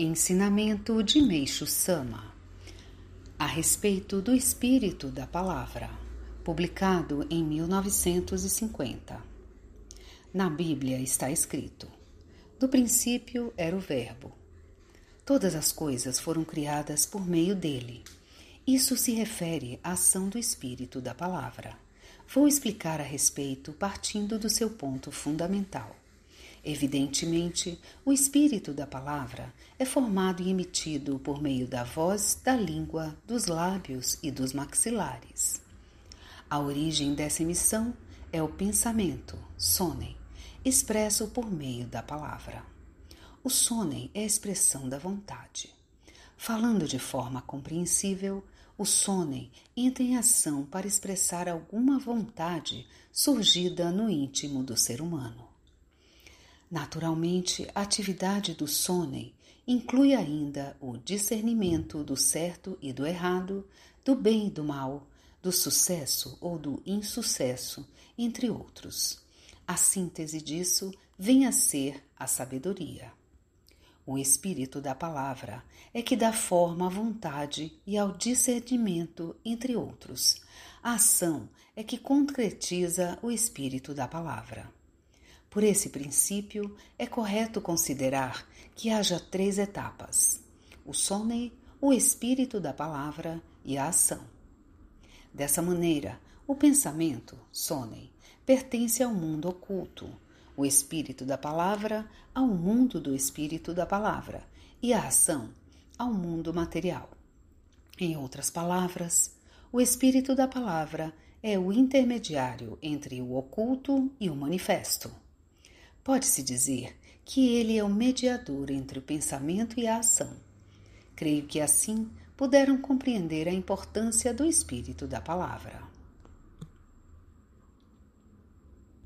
Ensinamento de Meixo Sama a respeito do espírito da palavra, publicado em 1950. Na Bíblia está escrito: No princípio era o Verbo. Todas as coisas foram criadas por meio dele. Isso se refere à ação do espírito da palavra. Vou explicar a respeito partindo do seu ponto fundamental. Evidentemente, o espírito da palavra é formado e emitido por meio da voz, da língua, dos lábios e dos maxilares. A origem dessa emissão é o pensamento, sonem, expresso por meio da palavra. O sonem é a expressão da vontade. Falando de forma compreensível, o sonem entra em ação para expressar alguma vontade surgida no íntimo do ser humano. Naturalmente, a atividade do sonem inclui ainda o discernimento do certo e do errado, do bem e do mal, do sucesso ou do insucesso, entre outros. A síntese disso vem a ser a sabedoria. O espírito da palavra é que dá forma à vontade e ao discernimento, entre outros. A ação é que concretiza o espírito da palavra. Por esse princípio, é correto considerar que haja três etapas: o sonei, o espírito da palavra e a ação. Dessa maneira, o pensamento, sonei, pertence ao mundo oculto, o espírito da palavra ao mundo do espírito da palavra e a ação ao mundo material. Em outras palavras, o espírito da palavra é o intermediário entre o oculto e o manifesto. Pode-se dizer que ele é o mediador entre o pensamento e a ação. Creio que assim puderam compreender a importância do espírito da palavra.